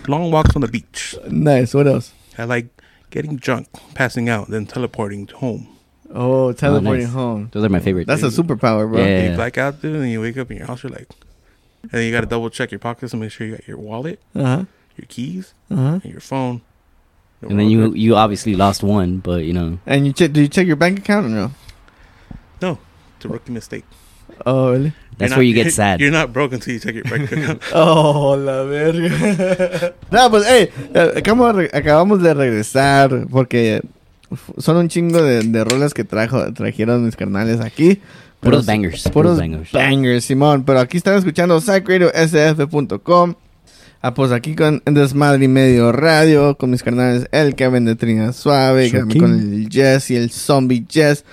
long walks on the beach. Nice. What else? I like getting drunk, passing out, then teleporting home. Oh, teleporting nice. home. Those are my favorite. That's a superpower, bro. Yeah. You black out, dude, and you wake up in your house, you're like, and then you got to double check your pockets and make sure you got your wallet, Uh huh. your keys, Uh huh. and your phone. And then you you obviously lost one, but you know. And you check? Do you check your bank account or no? No, it's a rookie mistake. Oh, really? That's You're where not- you get sad. You're not broke until you check your bank account. Oh, la verga. no, pues, hey, eh, acabamos, acabamos de regresar porque son un chingo de, de rolas que trajo, trajeron mis carnales aquí. Puros bangers, Puros puros bangers. bangers, Simón. Pero aquí están escuchando psychradiosf.com. Ah, pues aquí con Desmadre y Medio Radio, con mis carnales El Kevin de Trina Suave, con el Jess y el Zombie Jess.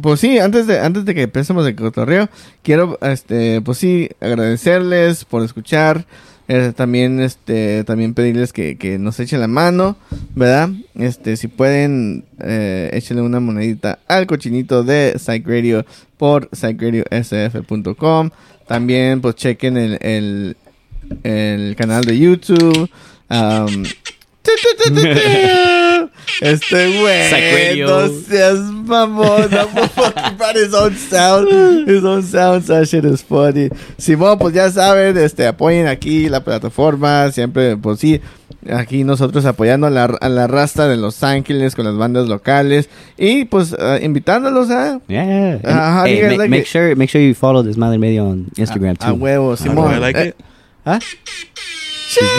Pues sí, antes de, antes de que empecemos el cotorreo, quiero, este, pues sí, agradecerles por escuchar. Eh, también, este, también pedirles que, que nos echen la mano, ¿verdad? Este, si pueden, eh, échenle una monedita al cochinito de Psych Radio por psychradiosf.com. También, pues, chequen el, el, el canal de YouTube. Um, este güey, no seas mamón, brought his own sound, his own sound, that shit is funny. Simón, pues ya saben, este, apoyen aquí la plataforma, siempre, pues sí, aquí nosotros apoyando a la, a la rasta de Los Ángeles con las bandas locales y pues ah, invitándolos a, Yeah. Hey, que- make sure make sure you follow this Madre Medio on Instagram a too. huevo, Simón. I like Eh, it? ¿Ah?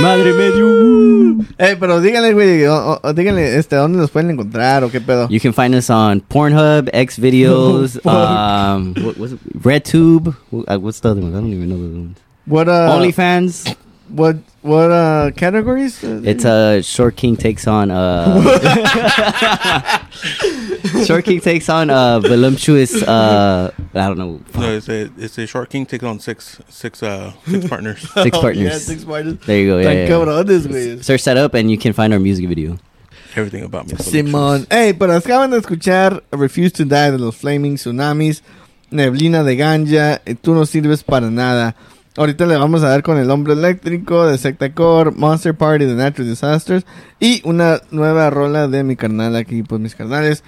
Madre Medio. Eh, pero díganle, güey, o- o- díganle, este, ¿dónde nos pueden encontrar o qué pedo? You can find us on Pornhub, X videos, um, what was it? RedTube. Uh, What's the other one? I don't even know the other ones. What, uh, OnlyFans. What, what, uh, categories? It's uh, Short King takes on uh, Short King takes on uh, voluptuous. Uh, I don't know. No, it's a it's a short king takes on six six uh six partners. Six partners. yeah, six partners. There you go. Yeah, Tan yeah, yeah. cabrones, güey. Search that up, and you can find our music video. Everything about me. is Simón. Ey, pero acaban de escuchar Refuse to Die de los Flaming Tsunamis, Neblina de Ganja, Tú no sirves para nada. Ahorita le vamos a dar con el Hombre Eléctrico de Sectacore, Monster Party de Natural Disasters y una nueva rola de mi carnal aquí, pues mis carnales.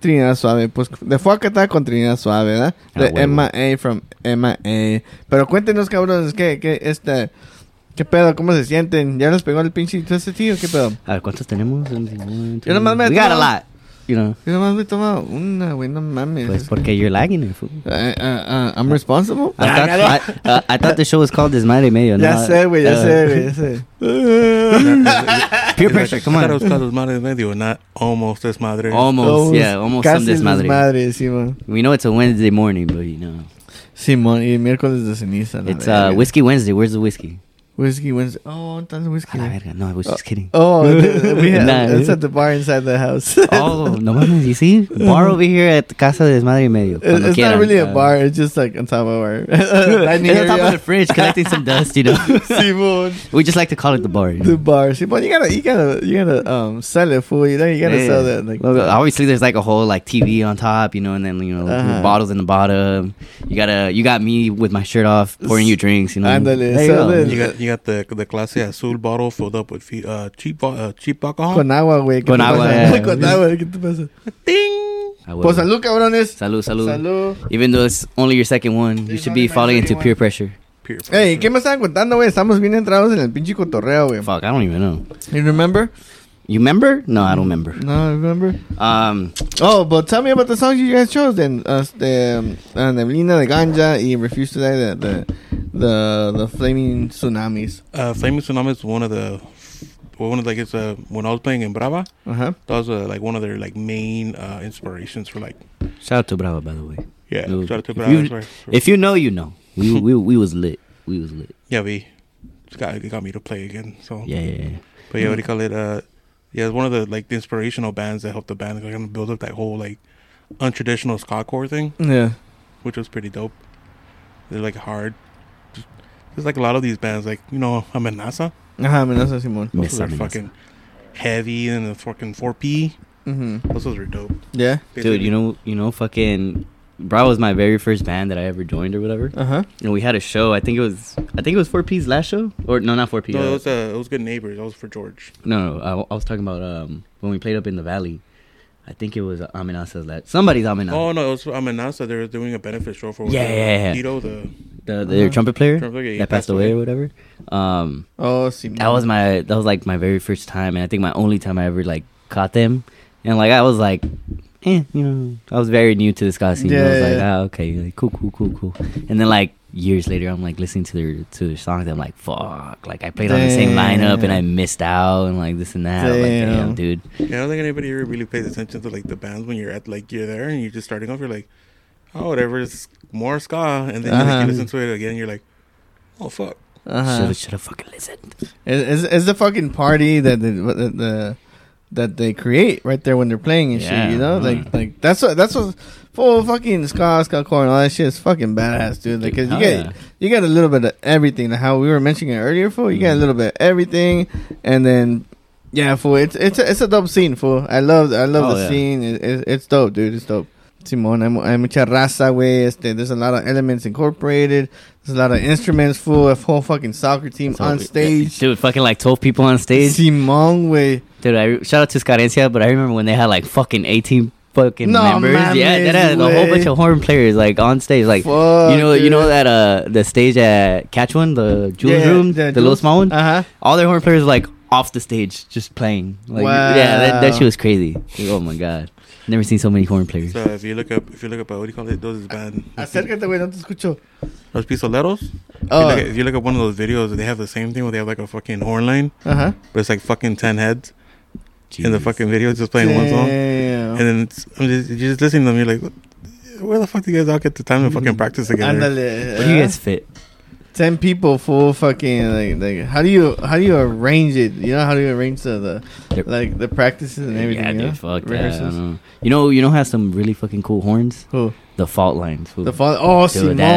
Trinidad Suave, pues de Fuacata con Trinidad Suave, ¿verdad? Ah, De huevo. Emma A. from Emma A. Pero cuéntenos, cabrones, ¿qué, qué, este, qué pedo? ¿Cómo se sienten? ¿Ya les pegó el pinche este tío? ¿Qué pedo? A ver, ¿cuántos tenemos? Yo nomás me we got a tomo- lot. You know, Yo nomás me tomo una, güey, no mames. pues porque you're lagging it. fool. Uh, uh, uh, I'm responsible. I thought, I, uh, I thought the show was called Desmadre Medio. ya no, sé, güey, ya uh, sé, güey, ya sé. Peer pressure, come I thought it was on. called Desmadre Medio, not almost Desmadre. Almost, yeah, almost some Casi Desmadre. desmadre, Simón. We know it's a Wednesday morning, but you know. Simón, y miércoles de ceniza. It's verga. uh, Whiskey Wednesday. Where's the whiskey? Whiskey Wednesday. Oh, that's whiskey. A la verga. No, I was just kidding. Oh, th- we have, Nah. it's at the bar inside the house. Oh, no mames, you see? Bar over here at Casa de Desmadre y Medio. It's quieran. not really a Uh, bar. It's just like on top of our dining It's on top of the fridge collecting some dust, you know. Simón, we just like to call it the bar. You know? the bar. Simón, you gotta, you gotta, you gotta um sell it, fool. You know, you gotta Yeah. sell that. Like, Well, obviously, there's like a whole like TV on top, you know, and then you know Uh-huh. bottles in the bottom. You gotta, you got me with my shirt off, pouring you drinks, you know. Ándale, There you sell it. You got you got the the clase azul bottle filled up with fe- uh, cheap uh, cheap alcohol. con agua, güey. ¿qué Con te agua, pasa? yeah. con agua, ¿qué te pasa? Ah. Pues salud, cabrones. Salud, salud. Salud. Even though it's only your second one, you should be falling into peer one. pressure. Peer Hey, ¿qué me estaban contando, güey? Estamos bien entrados en el pinche cotorreo, güey. Fuck, I don't even know. You remember? You remember? No, I don't remember. No, I remember? Um, Oh, but tell me about the songs you guys chose then. Este, um, uh, Neblina de Ganja y Refuse to Die de, de, the, the Flaming Tsunamis. Uh, Flaming tsunamis one of the well, one of like it's uh when I was playing in Brava, Uh-huh. that was uh, like one of their like main uh inspirations for like shout out to Brava, by the way. yeah. No, shout out to if you- for- for- If you know, you know. We we we was lit. We was lit. yeah, we got it got me to play again. So Yeah, yeah, yeah. but yeah, what do you call it? Uh, yeah, it's one of the like the inspirational bands that helped the band like, kind of build up that whole like untraditional ska core thing, Yeah. which was pretty dope. They're like hard. Just- There's like a lot of these bands, like you know, Amenaza. Ajá, amenaza Simón. Those Miss are Amenaza. fucking heavy and the fucking 4P. Mm-hmm. Those ones were dope. Yeah. Dude, you know, you know, fucking Bra was my very first band that I ever joined or whatever. Uh huh. And we had a show. I think it was, I think it was 4P's last show, or no, not 4P. No, uh, it was uh, it was good neighbors. That was for George. no, no, I, I was talking about um when we played up in the valley. I think it was Amenaza's that somebody's Amenaza. Oh no, it was Amenaza. They were doing a benefit show for Yeah, yeah, yeah. Tito, the the their trumpet player Trumpet player, he that passed away or whatever. Um, Oh, see. that was my that was like my very first time, and I think my only time I ever like caught them, and like I was like, eh, you know, I was very new to the ska scene. I Yeah, was like, yeah. ah, okay, like, cool, cool, cool, cool. And then like years later, I'm like listening to their to their songs. I'm like, fuck, like I played on the same lineup and I missed out, and like this and that. I'm Like, Damn. damn, dude. Yeah, I don't think anybody ever really pays attention to like the bands when you're at like you're there and you're just starting off. You're like, oh, whatever, it's more ska, and then you, like, Uh-huh. you listen to it again. You're like, oh fuck. Uh-huh. Should have fucking listened. It's, it's, it's the fucking party that the, the, the that they create right there when they're playing and Yeah, shit. You know, like like that's what that's what full fucking ska, ska core, and all that shit is fucking badass, dude. Like 'cause you Hell get yeah. you got a little bit of everything. Like how we were mentioning it earlier, fool. You got a little bit of everything, and then. Yeah, fool. It's it's a, it's a dope scene, fool. I love I love Oh, the yeah. scene. It, it, it's dope, dude. It's dope. Simón, hay, hay mucha raza, güey. Este, there's a lot of elements incorporated. There's a lot of instruments, full a whole fucking soccer team So, on stage. dude. Fucking like twelve people on stage. Simón, güey. Dude, I shout out to Scarencia, but I remember when they had like fucking eighteen fucking No members. yeah, that had a whole bunch of horn players like on stage. Like Fuck, you know, you know that uh the stage at Catch One, the Jewel's Yeah, Room, the the, little small one. Uh-huh. All their horn players were like off the stage just playing. Like yeah, that, that shit was crazy. Like, oh my god, never seen so many horn players. So if you look up, if you look up, uh, what do you call it? Those is band. Acércate, güey, no te escucho. Los pistoleros. If, you Oh. look at, if you look up one of those videos, they have the same thing where they have like a fucking horn line, Uh-huh. but it's like fucking ten heads in the fucking video, just playing one song. And then it's, I'm just, you're just listening to them. You're like, where the fuck do you guys all get the time to fucking practice together? Ándale. Where do you uh, guys fit? Ten people, full fucking like like. How do you how do you arrange it? You know how do you arrange the, the like the practices and everything? Yeah, you know? fuck that. Rehearsals. don't know. You know, you know, has some really fucking cool horns. Who? The fault lines. fool. The fault. Oh, Dude, that